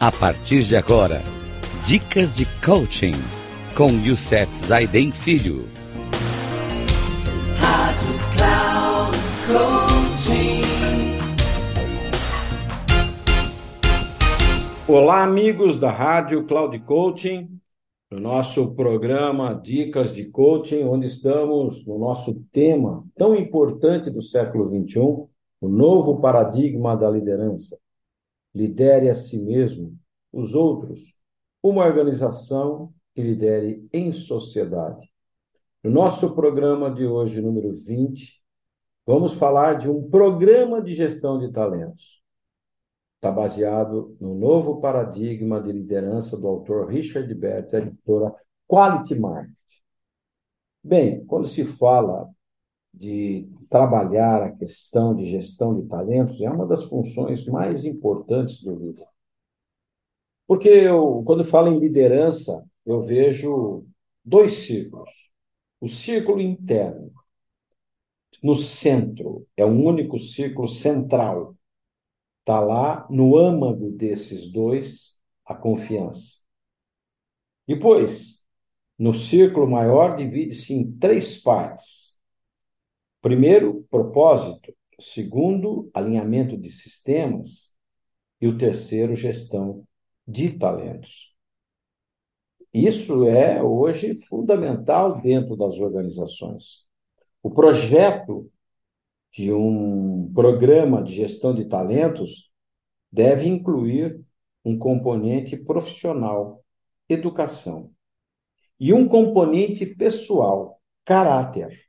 A partir de agora, dicas de coaching com Youssef Zaiden Filho. Rádio Cloud Coaching. Olá, amigos da Rádio Cloud Coaching, no nosso programa Dicas de Coaching, onde estamos no nosso tema tão importante do século XXI, o novo paradigma da liderança lidere a si mesmo, os outros, uma organização que lidere em sociedade. No nosso programa de hoje, número 20, vamos falar de um programa de gestão de talentos. Está baseado no novo paradigma de liderança do autor Richard Bert, editora Quality Market. Bem, quando se fala de trabalhar a questão de gestão de talentos é uma das funções mais importantes do líder. Porque eu, quando falo em liderança, eu vejo dois círculos. O círculo interno, no centro, é um único círculo central. Está lá no âmago desses dois a confiança. Depois, no círculo maior, divide-se em três partes Primeiro, propósito. Segundo, alinhamento de sistemas. E o terceiro, gestão de talentos. Isso é hoje fundamental dentro das organizações. O projeto de um programa de gestão de talentos deve incluir um componente profissional, educação, e um componente pessoal, caráter.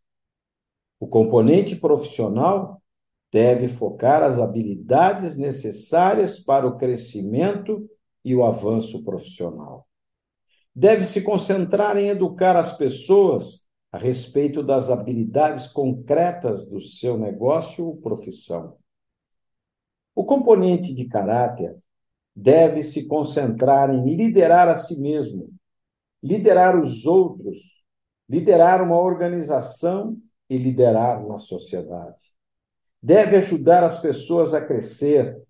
O componente profissional deve focar as habilidades necessárias para o crescimento e o avanço profissional. Deve se concentrar em educar as pessoas a respeito das habilidades concretas do seu negócio ou profissão. O componente de caráter deve se concentrar em liderar a si mesmo, liderar os outros, liderar uma organização e liderar na sociedade. Deve ajudar as pessoas a crescer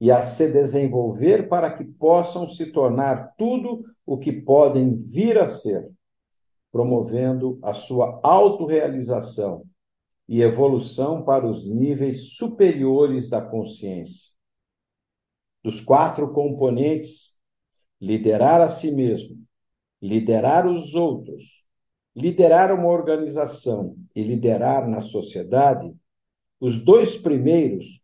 e a se desenvolver para que possam se tornar tudo o que podem vir a ser, promovendo a sua autorrealização e evolução para os níveis superiores da consciência. Dos quatro componentes, liderar a si mesmo, liderar os outros liderar uma organização e liderar na sociedade, os dois primeiros,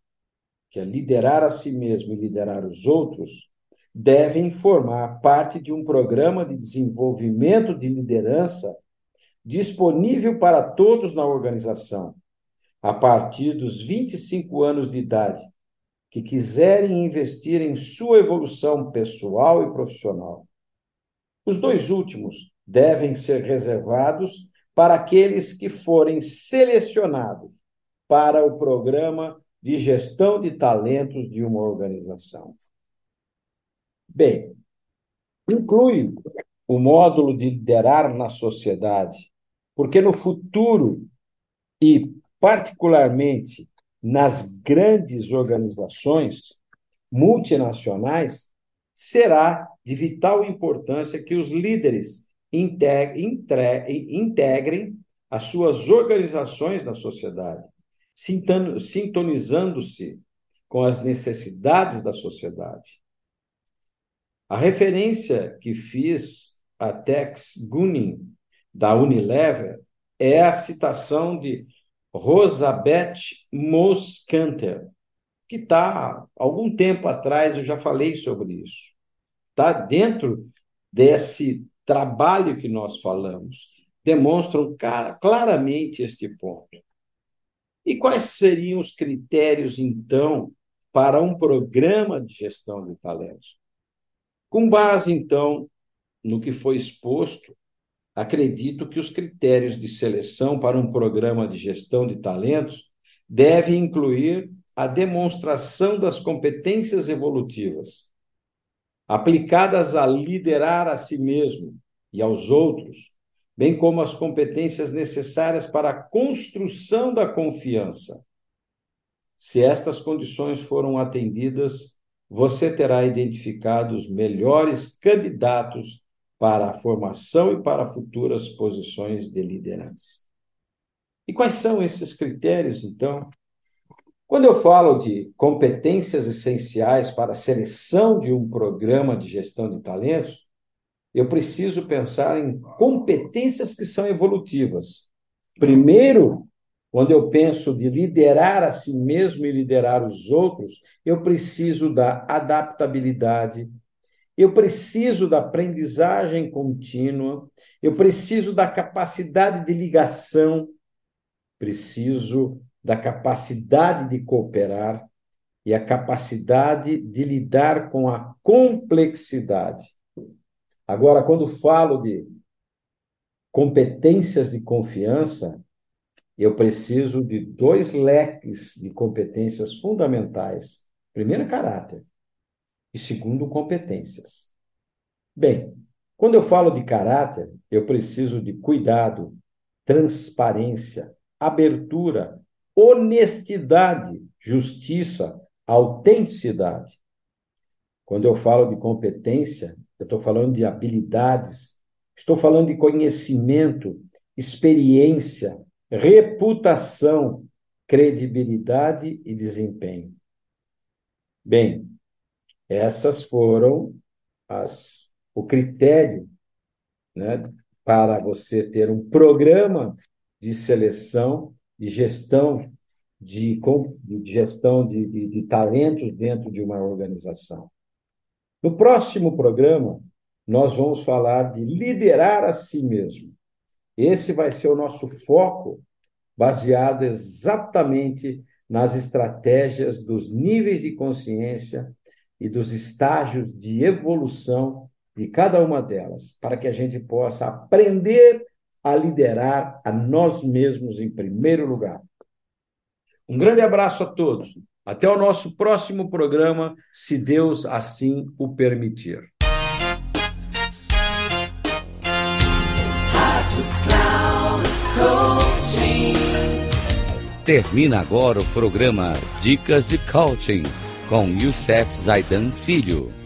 que é liderar a si mesmo e liderar os outros, devem formar parte de um programa de desenvolvimento de liderança disponível para todos na organização, a partir dos 25 anos de idade, que quiserem investir em sua evolução pessoal e profissional. Os dois últimos devem ser reservados para aqueles que forem selecionados para o programa de gestão de talentos de uma organização. Bem, inclui o módulo de liderar na sociedade, porque no futuro e particularmente nas grandes organizações multinacionais, será de vital importância que os líderes integrem as suas organizações na sociedade, sintonizando-se com as necessidades da sociedade. A referência que fiz a Tex Gunning, da Unilever, é a citação de Rosabeth Moskanter, que está, algum tempo atrás, eu já falei sobre isso. Está dentro desse trabalho que nós falamos demonstram claramente este ponto. E quais seriam os critérios, então, para um programa de gestão de talentos? Com base, então, no que foi exposto, acredito que os critérios de seleção para um programa de gestão de talentos devem incluir a demonstração das competências evolutivas, aplicadas a liderar a si mesmo e aos outros, bem como as competências necessárias para a construção da confiança. Se estas condições foram atendidas, você terá identificado os melhores candidatos para a formação e para futuras posições de liderança. E quais são esses critérios, então? Quando eu falo de competências essenciais para a seleção de um programa de gestão de talentos, eu preciso pensar em competências que são evolutivas. Primeiro, quando eu penso de liderar a si mesmo e liderar os outros, eu preciso da adaptabilidade, eu preciso da aprendizagem contínua, eu preciso da capacidade de ligação, preciso da capacidade de cooperar e a capacidade de lidar com a complexidade. Agora, quando falo de competências de confiança, eu preciso de dois leques de competências fundamentais. Primeiro, caráter. E segundo, competências. Bem, quando eu falo de caráter, eu preciso de cuidado, transparência, abertura, honestidade, justiça, autenticidade. Quando eu falo de competência, eu estou falando de habilidades, estou falando de conhecimento, experiência, reputação, credibilidade e desempenho. Bem, essas foram as, o critério né, para você ter um programa de seleção, de gestão de, de gestão de, de, de talentos dentro de uma organização. No próximo programa, nós vamos falar de liderar a si mesmo. Esse vai ser o nosso foco, baseado exatamente nas estratégias dos níveis de consciência e dos estágios de evolução de cada uma delas, para que a gente possa aprender a liderar a nós mesmos em primeiro lugar. Um grande abraço a todos. Até o nosso próximo programa, se Deus assim o permitir. Termina agora o programa Dicas de Coaching com Youssef Zaidan Filho.